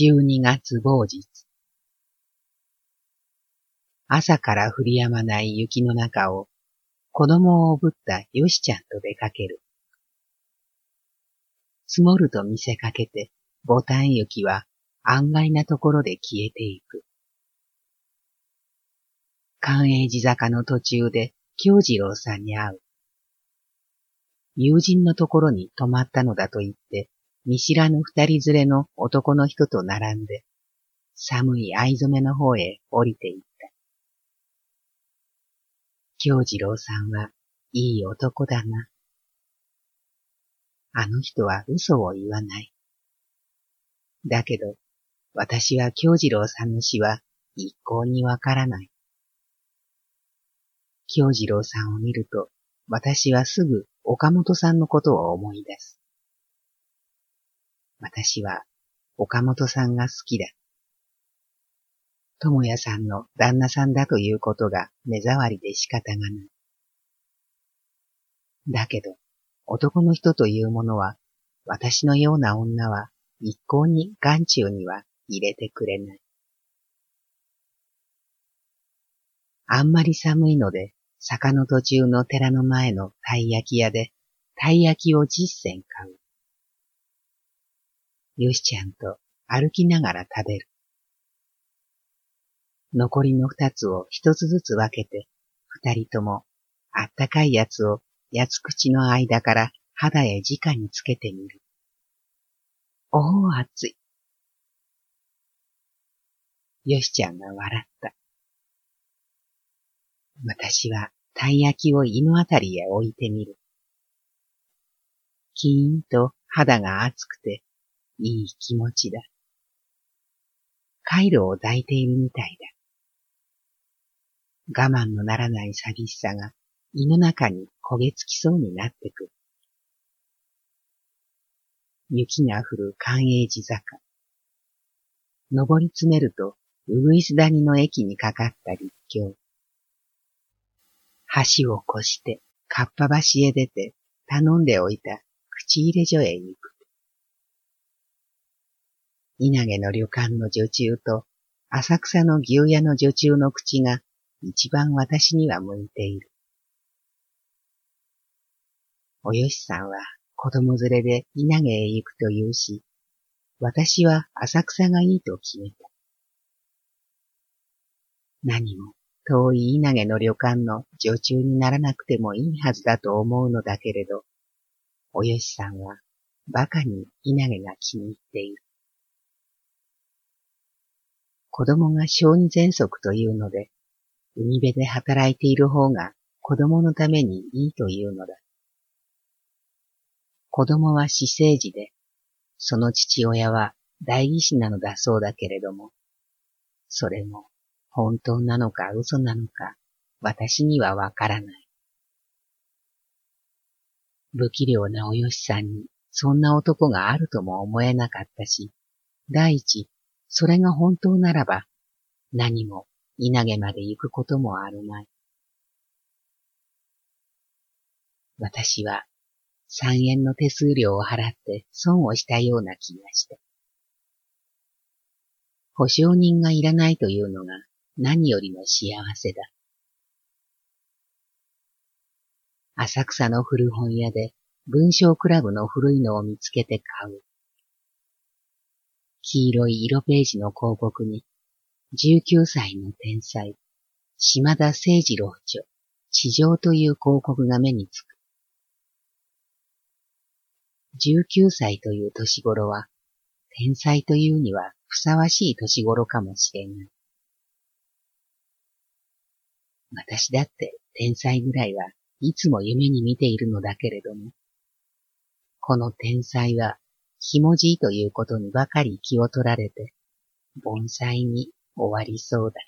12月某日。朝から降り止まない雪の中を子供をおぶったよしちゃんと出かける。積もると見せかけて、ボタン雪は案外なところで消えていく。関永寺坂の途中で京次郎さんに会う。友人のところに泊まったのだと言って、見知らぬ二人連れの男の人と並んで、寒い藍染めの方へ降りていった。京次郎さんはいい男だな。あの人は嘘を言わない。だけど、私は京次郎さんの死は一向にわからない。京次郎さんを見ると、私はすぐ岡本さんのことを思い出す。私は岡本さんが好きだ。智也さんの旦那さんだということが目障りで仕方がない。だけど、男の人というものは、私のような女は一向に眼中には入れてくれない。あんまり寒いので、坂の途中の寺の前のたい焼き屋で、たい焼きを十銭買う。よしちゃんと歩きながら食べる。残りの二つを一つずつ分けて、二人ともあったかいやつを八つ口の間から肌へ直につけてみる。おお、熱い。よしちゃんが笑った。私はたい焼きを胃のあたりへ置いてみる。キーンと肌が熱くていい気持ちだ。カイロを抱いているみたいだ。我慢のならない寂しさが胃の中に焦げつきそうになってくる。雪が降る関永寺坂。登り詰めると、うぐいす谷の駅にかかった立教。橋を越して、かっぱ橋へ出て、頼んでおいた口入れ所へ行く。稲毛の旅館の女中と、浅草の牛屋の女中の口が一番私には向いている。およしさんは子供連れで稲毛へ行くと言うし、私は浅草がいいと決めた。何も遠い稲毛の旅館の女中にならなくてもいいはずだと思うのだけれど、およしさんは馬鹿に稲毛が気に入っている。子供が小児喘息というので、海辺で働いている方が子供のためにいいというのだ。子供は死生児で、その父親は代議士なのだそうだけれども、それも本当なのか嘘なのか、私にはわからない。不器量なおよしさんに、そんな男があるとも思えなかったし、第一、それが本当ならば、何も稲毛まで行くこともあるまい。私は三円の手数料を払って損をしたような気がした。保証人がいらないというのが何よりの幸せだ。浅草の古本屋で文章クラブの古いのを見つけて買う。黄色い色ページの広告に、19歳の天才、島田誠二郎著、地上という広告が目につく。19歳という年頃は、天才というにはふさわしい年頃かもしれない。私だって天才ぐらいはいつも夢に見ているのだけれども、この天才は、ひもじいということにばかり気を取られて、盆栽に終わりそうだ。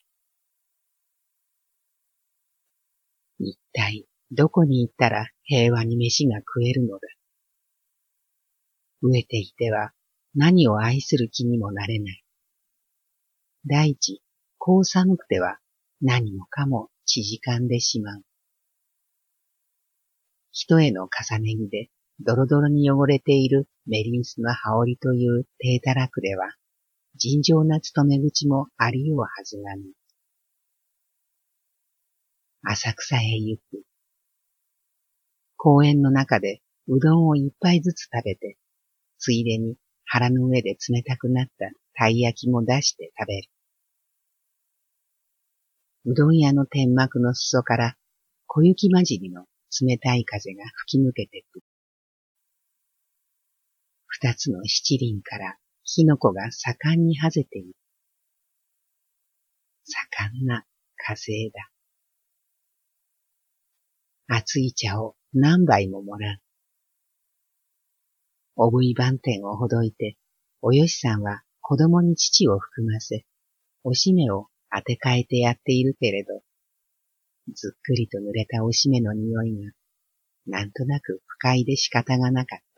一体、どこに行ったら平和に飯が食えるのだ。飢えていては何を愛する気にもなれない。第一、こう寒くては何もかも縮んでしまう。人への重ね着でドロドロに汚れているメリンスの羽織という低たらくでは、尋常な勤め口もありようはずがぬ。浅草へ行く。公園の中でうどんを一杯ずつ食べて、ついでに腹の上で冷たくなったたい焼きも出して食べる。うどん屋の天幕の裾から小雪混じりの冷たい風が吹き抜けてくる。二つの七輪から火の粉が盛んにはぜている。盛んな火星だ。熱い茶を何杯ももらう。おぶい番店をほどいて、およしさんは子供に父を含ませ、おしめを当て替えてやっているけれど、ずっくりと濡れたおしめの匂いが、なんとなく不快で仕方がなかった。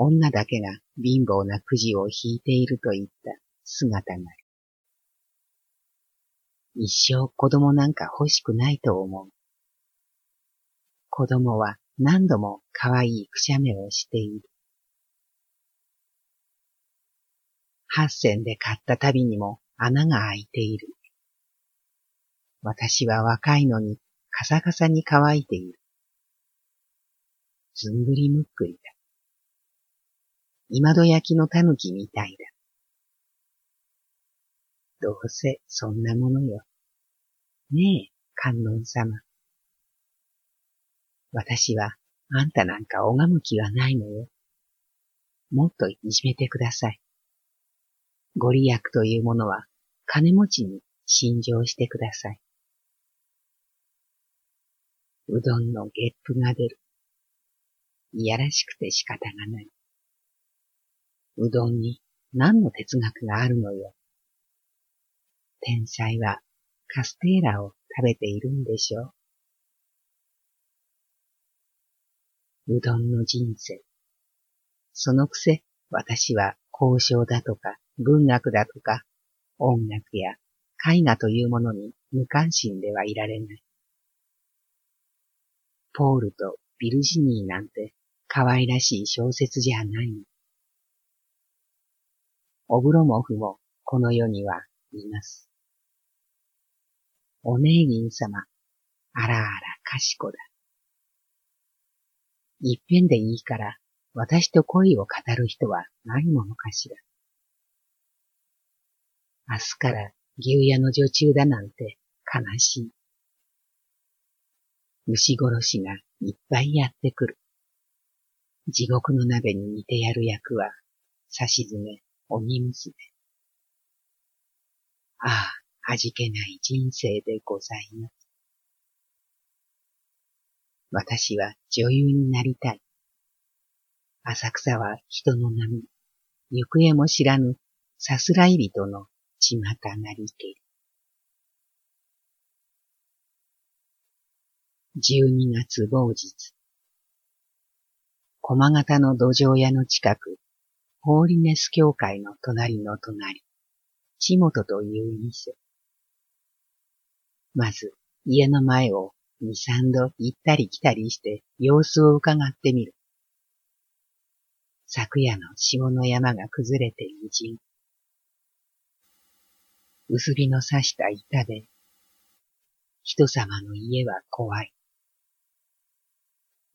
女だけが貧乏なくじを引いているといった姿なり。一生子供なんか欲しくないと思う。子供は何度も可愛いくしゃめをしている。八銭で買ったたびにも穴が開いている。私は若いのにカサカサに乾いている。ずんぐりむっくりだ。今戸焼きの狸みたいだ。どうせそんなものよ。ねえ、観音様。私はあんたなんか拝む気はないのよ。もっといじめてください。ご利益というものは金持ちに信条してください。うどんのゲップが出る。いやらしくて仕方がない。うどんに何の哲学があるのよ。天才はカステーラを食べているんでしょう。うどんの人生。そのくせ私は交渉だとか文学だとか音楽や絵画というものに無関心ではいられない。ポールとビルジニーなんて可愛らしい小説じゃないの。オブロモフもこの世にはいます。お姉銀様、あらあら賢だ。一遍でいいから私と恋を語る人はないものかしら。明日から牛屋の女中だなんて悲しい。牛殺しがいっぱいやってくる。地獄の鍋に似てやる役は、差し詰め、鬼娘。ああ、味気ない人生でございます。私は女優になりたい。浅草は人の波、行方も知らぬさすらい人のちまたなりけり。12月某日。駒形の土壌屋の近く、ホーリネス教会の隣の隣、ちもという店。まず、家の前を二三度行ったり来たりして様子を伺ってみる。昨夜の霜の山が崩れてにじん。薄日の差した板で、人様の家は怖い。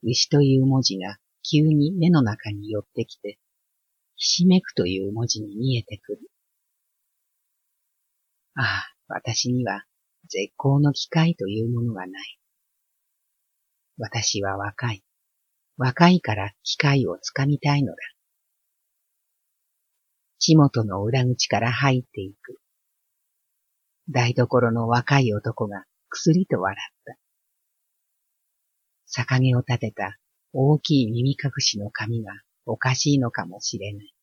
牛という文字が急に目の中に寄ってきて、ひしめくという文字に見えてくる。ああ、私には絶好の機会というものはない。私は若い。若いから機会をつかみたいのだ。地元の裏口から入っていく。台所の若い男が薬と笑った。逆毛を立てた大きい耳隠しの髪がおかしいのかもしれない。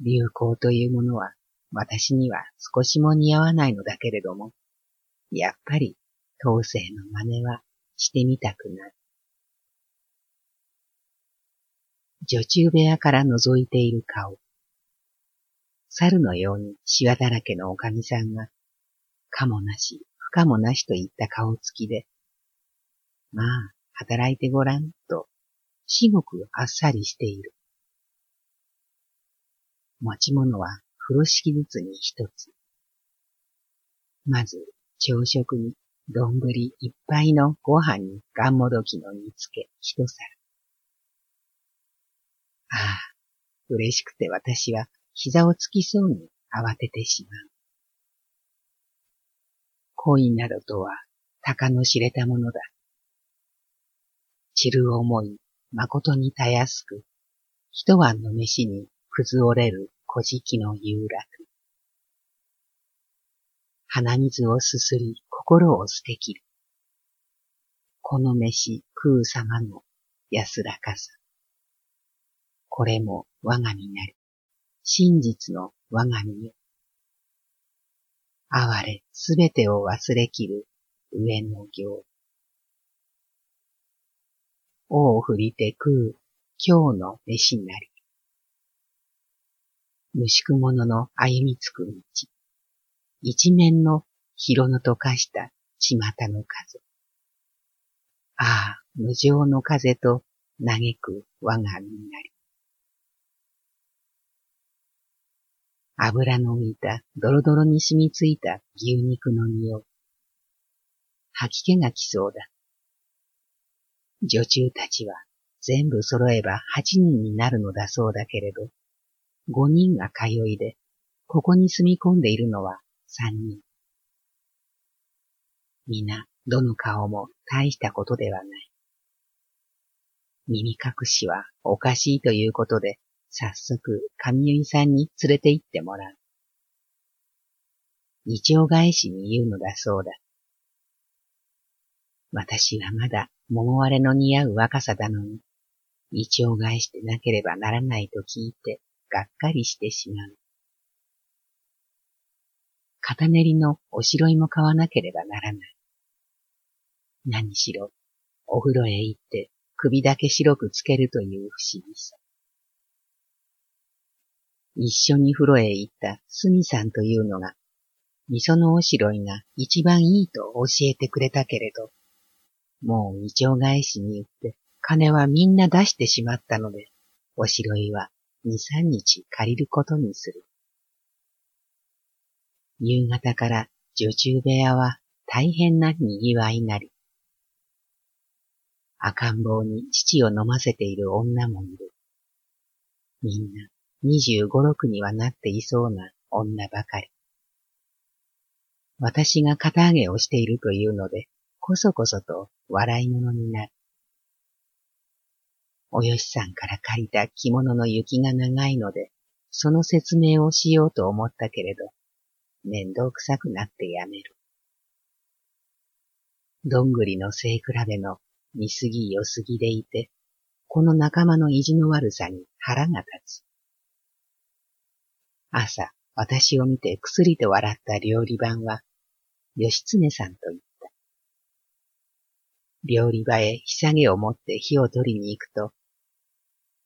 流行というものは私には少しも似合わないのだけれども、やっぱり当世の真似はしてみたくなる。女中部屋から覗いている顔。猿のようにシワだらけのおかみさんが、かもなし、不可もなしといった顔つきで、まあ、働いてごらん、と、至極あっさりしている。持ち物は風呂敷ずつに一つ。まず、朝食に丼いっぱいのご飯にがんもどきの煮つけ一皿。ああ、嬉しくて私は膝をつきそうに慌ててしまう。恋などとは、鷹の知れたものだ。散る思い、誠にたやすく、一晩の飯に崩折れる小敷の遊楽。鼻水をすすり、心を捨てきる。この飯食う様の安らかさ。これも我が身なり、真実の我が身よ。哀れすべてを忘れきる上の行。王を振りて食う今日の飯なり。虫く者の歩みつく道。一面の広の溶かした巷の風。ああ、無情の風と嘆く我が身なり。油の浮いたドロドロに染みついた牛肉の匂い。吐き気が来そうだ。女中たちは全部揃えば八人になるのだそうだけれど、五人が通いで、ここに住み込んでいるのは三人。皆、どの顔も大したことではない。耳隠しはおかしいということで、早速、神結さんに連れて行ってもらう。二丁返しに言うのだそうだ。私はまだ桃割れの似合う若さだのに、二丁返してなければならないと聞いて、がっかりしてしまう。片練りのおしろいも買わなければならない。何しろ、お風呂へ行って首だけ白くつけるという不思議さ。一緒に風呂へ行ったスミさんというのが、味噌のおしろいが一番いいと教えてくれたけれど、もう二丁返しに言って金はみんな出してしまったので、おしろいは二三日借りることにする。夕方から女中部屋は大変な賑わいなり、赤ん坊に父を飲ませている女もいる。みんな二十五六にはなっていそうな女ばかり。私が肩上げをしているというので、こそこそと笑い物になる。およしさんから借りた着物の雪が長いので、その説明をしようと思ったけれど、面倒くさくなってやめる。どんぐりの背比べの見すぎ良すぎでいて、この仲間の意地の悪さに腹が立つ。朝、私を見てくすりと笑った料理番は、義経さんと言っ。料理場へひさげを持って火を取りに行くと、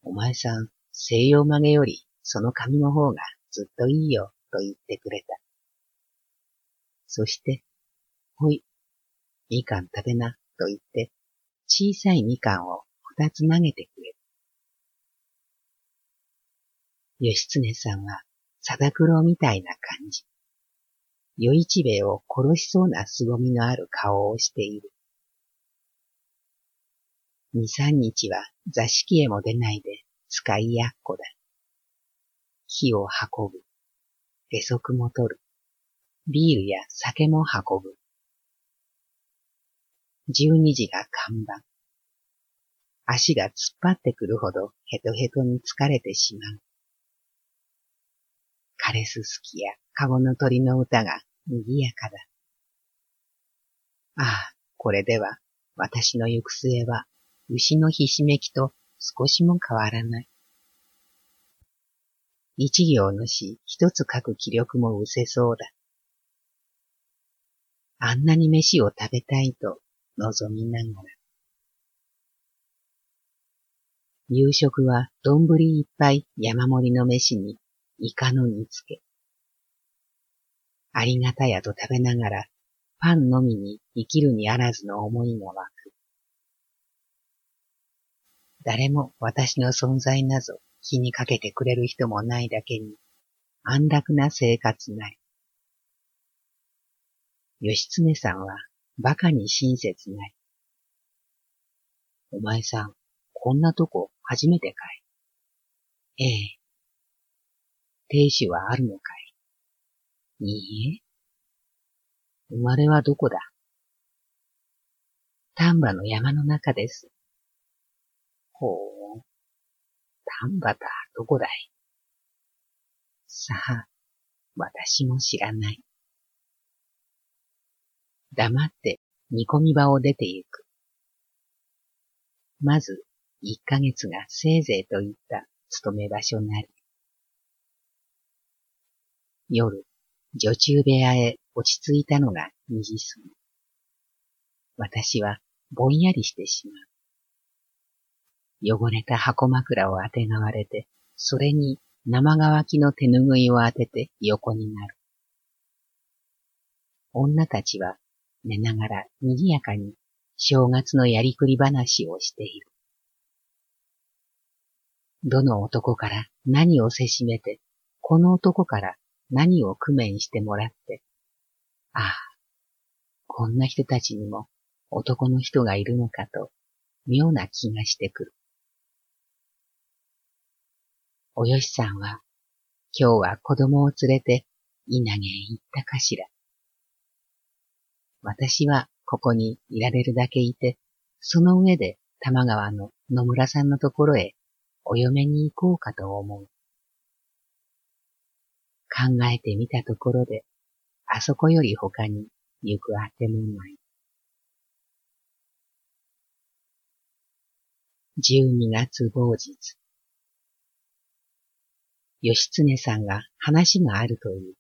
お前さん、西洋曲げよりその髪の方がずっといいよと言ってくれた。そして、ほい、みかん食べなと言って小さいみかんを二つ投げてくれる。義経さんは貞九郎みたいな感じ。与一兵衛を殺しそうな凄みのある顔をしている。二三日は座敷へも出ないで使いやっこだ。火を運ぶ。下足も取る。ビールや酒も運ぶ。十二時が看板。足が突っ張ってくるほどヘトヘトに疲れてしまう。カレススキやカゴの鳥の歌が賑やかだ。ああ、これでは私の行く末は牛のひしめきと少しも変わらない。一行の詩一つ書く気力も失せそうだ。あんなに飯を食べたいと望みながら。夕食は丼いっぱい山盛りの飯にイカの煮付け。ありがたやと食べながら、パンのみに生きるにあらずの思いが湧。誰も私の存在なぞ気にかけてくれる人もないだけに、安楽な生活なり。義経さんは馬鹿に親切なり。お前さん、こんなとこ初めてかいええ。亭主はあるのかいいいえ。生まれはどこだ丹波の山の中です。ほう。丹波だ、どこだい？さあ、私も知らない。黙って煮込み場を出て行く。まず、一ヶ月がせいぜいといった勤め場所なり。夜、女中部屋へ落ち着いたのが二時過ぎ。私はぼんやりしてしまう。汚れた箱枕をあてがわれて、それに生乾きの手ぬぐいを当てて横になる。女たちは寝ながら賑やかに正月のやりくり話をしている。どの男から何をせしめて、この男から何を工面してもらって、ああ、こんな人たちにも男の人がいるのかと、妙な気がしてくる。およしさんは、今日は子供を連れて稲毛へ行ったかしら。私はここにいられるだけいて、その上で玉川の野村さんのところへお嫁に行こうかと思う。考えてみたところで、あそこより他に行くあてもない。十二月某日。義経さんが話があるという。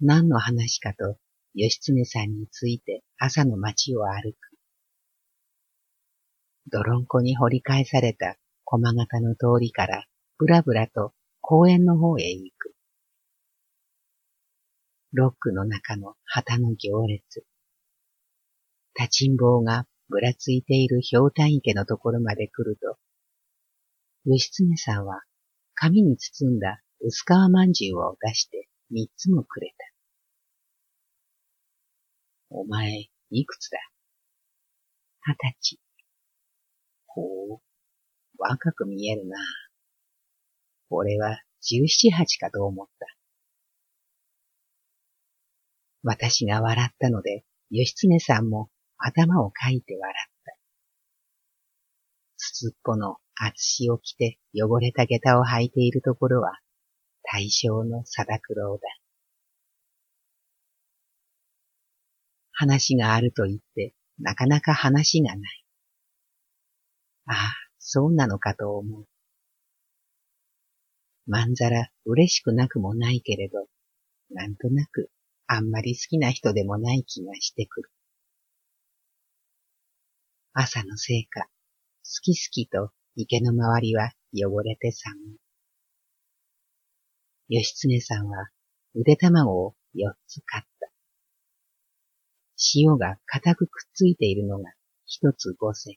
何の話かと義経さんについて朝の街を歩く。泥んこに掘り返された駒形の通りからぶらぶらと公園の方へ行く。ロックの中の旗の行列。立ちんぼうがぶらついている氷炭池のところまで来ると、義経さんは紙に包んだ薄皮まんじゅうを出して三つもくれた。お前、いくつだ？二十歳。ほう、若く見えるな。俺は十七八かと思った。私が笑ったので、義経さんも頭をかいて笑ったた。つつっぽの厚しを着て汚れた下駄を履いているところは、大正の貞九郎だ。話があると言って、なかなか話がない。ああ、そうなのかと思う。まんざら嬉しくなくもないけれど、なんとなくあんまり好きな人でもない気がしてくる。朝のせいか、好き好きと池の周りは汚れて寒い。義経さんは腕卵を四つ買った。塩が固くくっついているのが一つ五銭。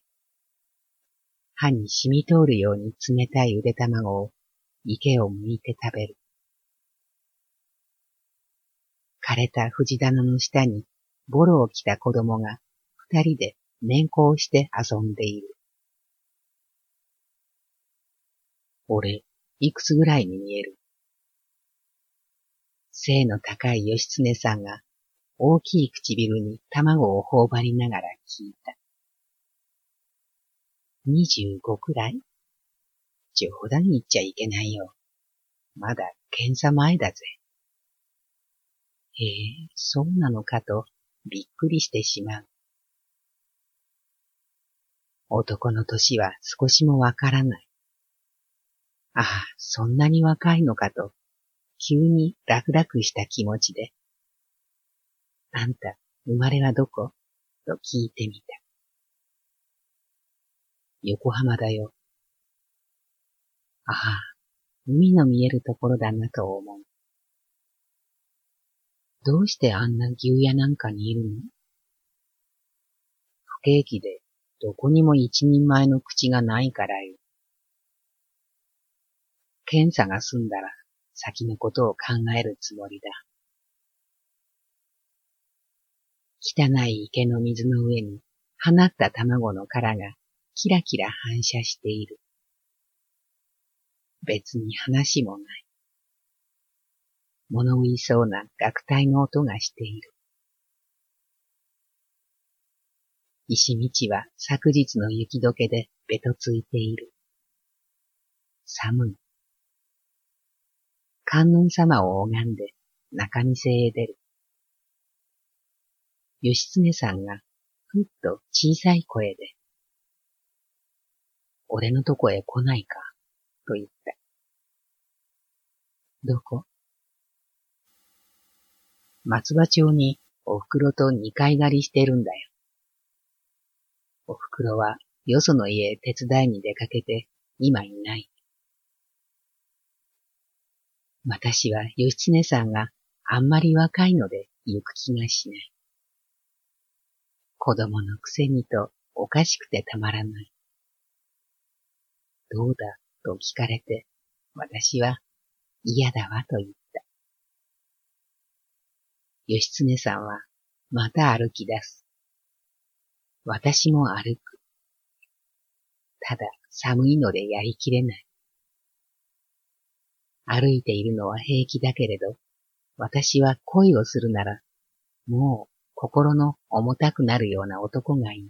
歯に染み通るように冷たい腕卵を池を剥いて食べる。枯れた藤棚の下にボロを着た子供が二人で年功して遊んでいる。俺、いくつぐらいに見える？背の高い義経さんが大きい唇に卵を頬張りながら聞いた。二十五くらい？冗談言っちゃいけないよ。まだ検査前だぜ。へえ、そうなのかとびっくりしてしまう。男の歳は少しもわからない。ああ、そんなに若いのかと、急に楽々した気持ちで。あんた、生まれはどこ？と聞いてみた。横浜だよ。ああ、海の見えるところだなと思う。どうしてあんな牛屋なんかにいるの？不景気でどこにも一人前の口がないからよ。検査が済んだら先のことを考えるつもりだ。汚い池の水の上に放った卵の殻がキラキラ反射している。別に話もない。物言いそうな楽隊の音がしている。石道は昨日の雪解けでべとついている。寒い。観音様を拝んで中店へ出る。義経さんがふっと小さい声で、俺のとこへ来ないか、と言った。どこ？松葉町にお袋と二階狩りしてるんだよ。お袋はよその家へ手伝いに出かけて今いない。私は義経さんがあんまり若いので行く気がしない。子供のくせにとおかしくてたまらない。どうだと聞かれて、私は嫌だわと言った。義経さんはまた歩き出す。私も歩く。ただ寒いのでやりきれない。歩いているのは平気だけれど、私は恋をするなら、もう心の重たくなるような男がいい。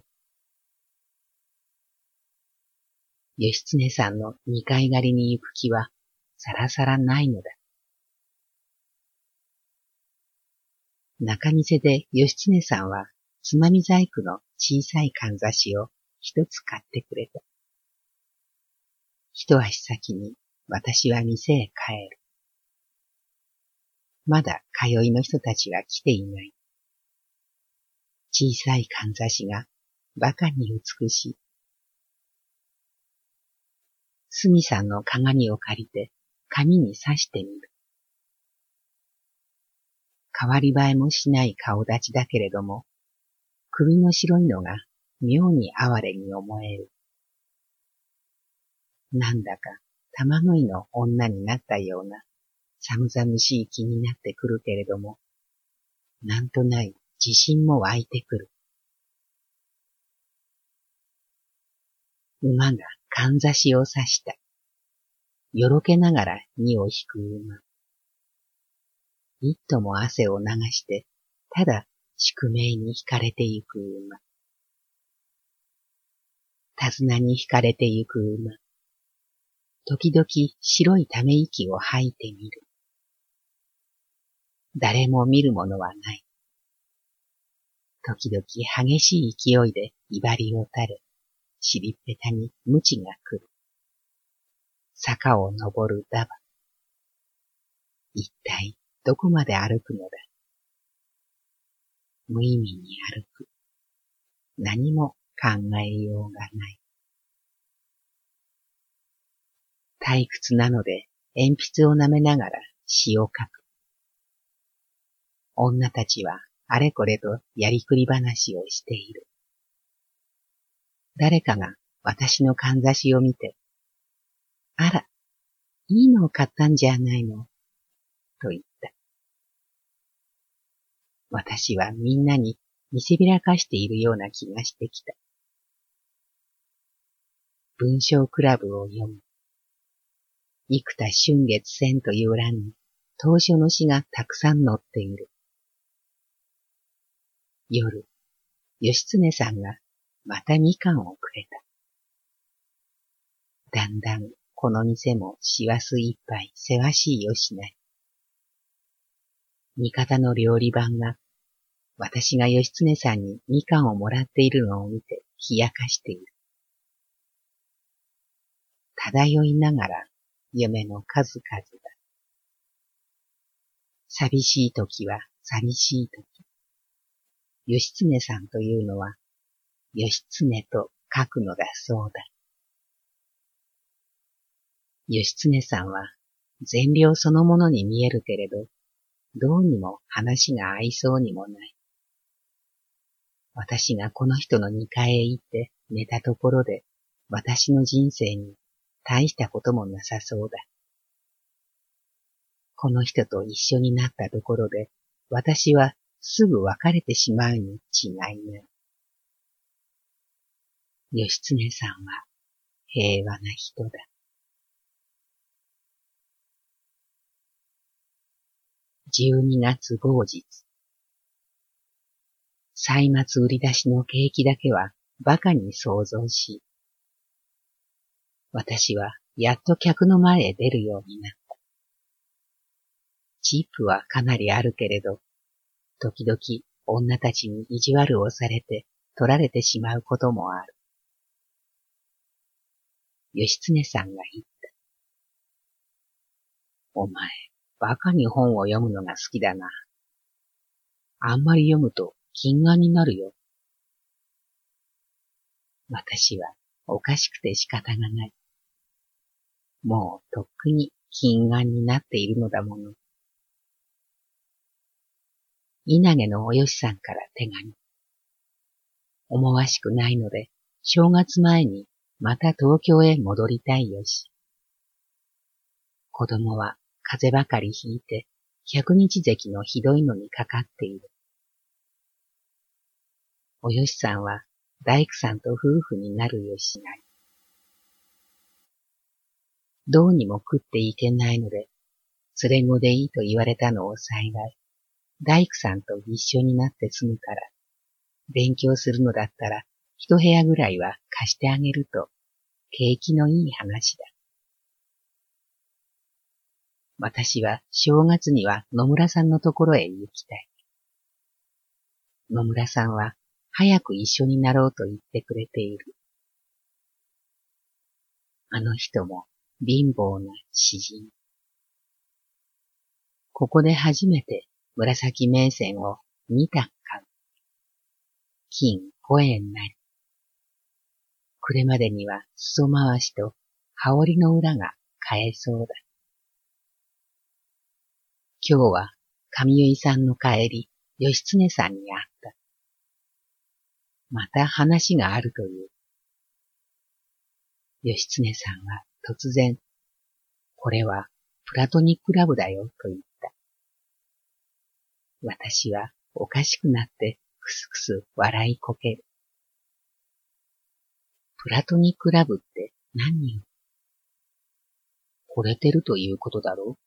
義経さんの二階狩りに行く気はさらさらないのだ。中店で義経さんはつまみ細工の小さいかんざしを一つ買ってくれた。一足先に私は店へ帰る。まだ通いの人たちは来ていない。小さいかんざしが馬鹿に美しい。すみさんの鏡を借りて紙に刺してみる。変わり映えもしない顔立ちだけれども、首の白いのが妙に哀れに思える。なんだか玉食いの女になったような寒々しい気になってくるけれども、なんとない自信も湧いてくる。馬がかんざしを刺した。よろけながら荷を引く馬。一とも汗を流して、ただ宿命に惹かれてゆく馬。手綱に惹かれてゆく馬。時々白いため息を吐いてみる。誰も見るものはない。時々激しい勢いで威張りを垂れ、尻っぺたに無知が来る。坂を登るダバ。一体どこまで歩くのだ無意味に歩く。何も考えようがない。退屈なので鉛筆を舐めながら詩を書く。女たちはあれこれとやりくり話をしている。誰かが私のかんざしを見て、あら、いいのを買ったんじゃないの、と言った。私はみんなに見せびらかしているような気がしてきた。文章クラブを読む。幾多春月線という欄に当初の詩がたくさん載っている。夜、義経さんがまたみかんをくれた。だんだんこの店も師走一杯せわしいよしない。味方の料理番が私が義経さんにみかんをもらっているのを見て冷やかしている。漂いながら夢の数々だ。寂しい時は寂しい時。義経さんというのは、義経と書くのだそうだ。義経さんは善良そのものに見えるけれど、どうにも話が合いそうにもない。私がこの人の二階へ行って寝たところで、私の人生に大したこともなさそうだ。この人と一緒になったところで、私はすぐ別れてしまうに違いない。義経さんは平和な人だ。12月某日。歳末売り出しの景気だけは馬鹿に想像し、私はやっと客の前へ出るようになった。チップはかなりあるけれど、時々女たちに意地悪をされて取られてしまうこともある。義経さんが言った。お前、バカに本を読むのが好きだな。あんまり読むと金眼になるよ。私はおかしくて仕方がない。もうとっくに金眼になっているのだもの。稲毛のおよしさんから手紙。思わしくないので、正月前にまた東京へ戻りたいよし。子供は風ばかりひいて、百日咳のひどいのにかかっている。およしさんは大工さんと夫婦になるよしない。どうにも食っていけないので、連れ子でいいと言われたのを幸い、大工さんと一緒になって住むから、勉強するのだったら一部屋ぐらいは貸してあげると、景気のいい話だ。私は正月には野村さんのところへ行きたい。野村さんは早く一緒になろうと言ってくれている。あの人も貧乏な詩人。ここで初めて紫名線を二択買う。金五円なり。これまでには裾回しと羽織の裏が買えそうだ。今日は上結さんの帰り、義経さんに会った。また話があるという。義経さんは突然、これはプラトニックラブだよと言った。私はおかしくなってくすくす笑いこける。プラトニックラブって何よ？惚れてるということだろう？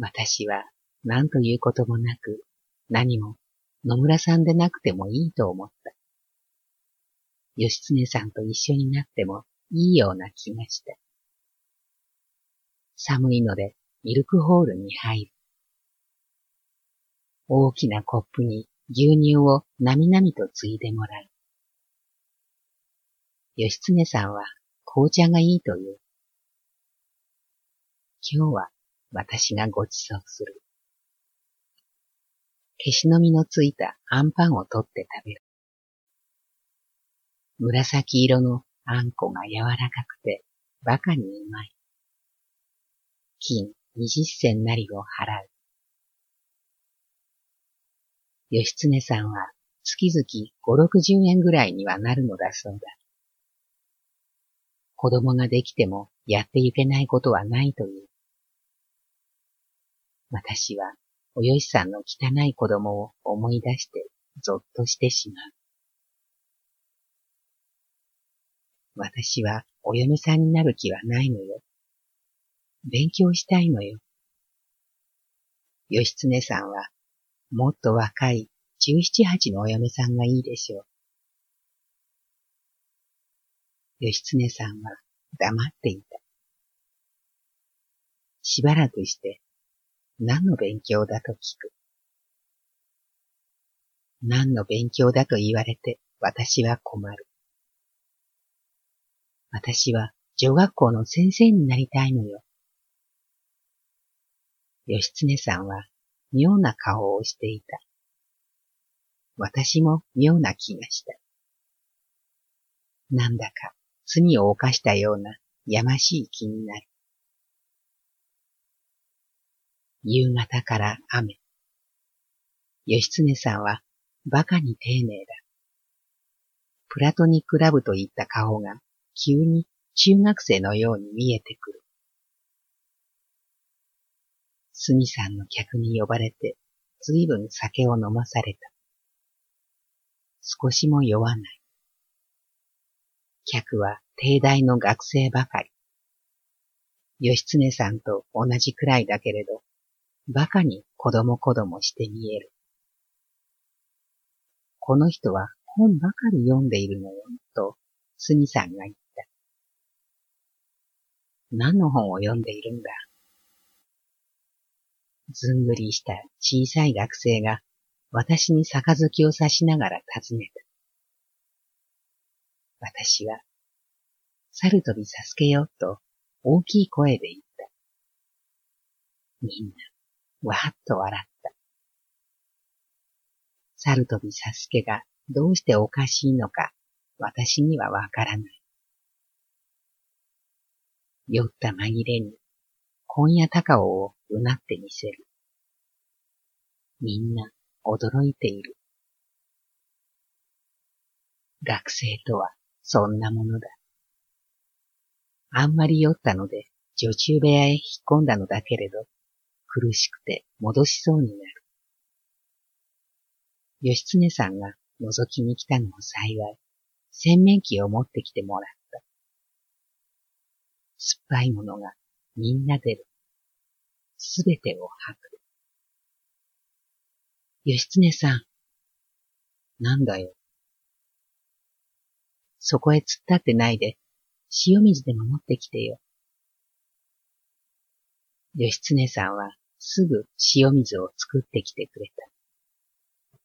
私は何ということもなく、何も野村さんでなくてもいいと思った。義経さんと一緒になってもいいような気がした。寒いのでミルクホールに入る。大きなコップに牛乳をなみなみとついでもらう。義経さんは紅茶がいいという。今日は私がご馳走する。消しの実のついたあんパンを取って食べる。紫色のあんこが柔らかくて、バカにうまい。金二十銭なりを払う。義経さんは月々五六十円ぐらいにはなるのだそうだ。子供ができてもやっていけないことはないという。私は、およしさんの汚い子供を思い出してぞっとしてしまう。私はお嫁さんになる気はないのよ。勉強したいのよ。義経さんは、もっと若い十七八のお嫁さんがいいでしょう。義経さんは黙っていた。しばらくして何の勉強だと聞く。何の勉強だと言われて私は困る。私は女学校の先生になりたいのよ。義経さんは妙な顔をしていた。私も妙な気がした。なんだか罪を犯したようなやましい気になる。夕方から雨。義経さんは馬鹿に丁寧だ。プラトニックラブといった顔が急に中学生のように見えてくる。すみさんの客に呼ばれて、ずいぶん酒を飲まされた。少しも酔わない。客は帝大の学生ばかり。義経さんと同じくらいだけれど、馬鹿に子供子供して見える。この人は本ばかり読んでいるのよ、と、すみさんが言った。何の本を読んでいるんだずんぐりした小さい学生が私に杯を差しながら尋ねた。私は、猿飛びさすけよと大きい声で言った。みんな、わーっと笑った。猿飛びさすけがどうしておかしいのか、私にはわからない。酔った紛れに、今夜高尾をうなってみせる。みんな驚いている。学生とはそんなものだ。あんまり酔ったので女中部屋へ引っ込んだのだけれど、苦しくて戻しそうになる。義経さんが覗きに来たのも幸い、洗面器を持ってきてもらった。酸っぱいものがみんな出る。すべてを吐く。義経さん。なんだよ。そこへ突っ立ってないで、塩水でも持ってきてよ。義経さんはすぐ塩水を作ってきてくれた。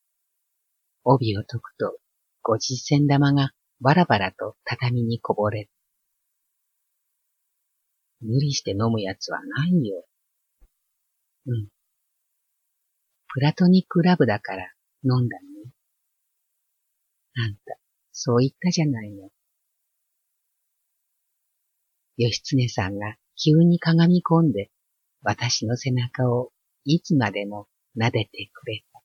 帯を解くと、五十銭玉がバラバラと畳にこぼれる。無理して飲むやつはないよ。うん。プラトニックラブだから飲んだのね。あんた、そう言ったじゃないの。義経さんが急にかがみ込んで、私の背中をいつまでも撫でてくれた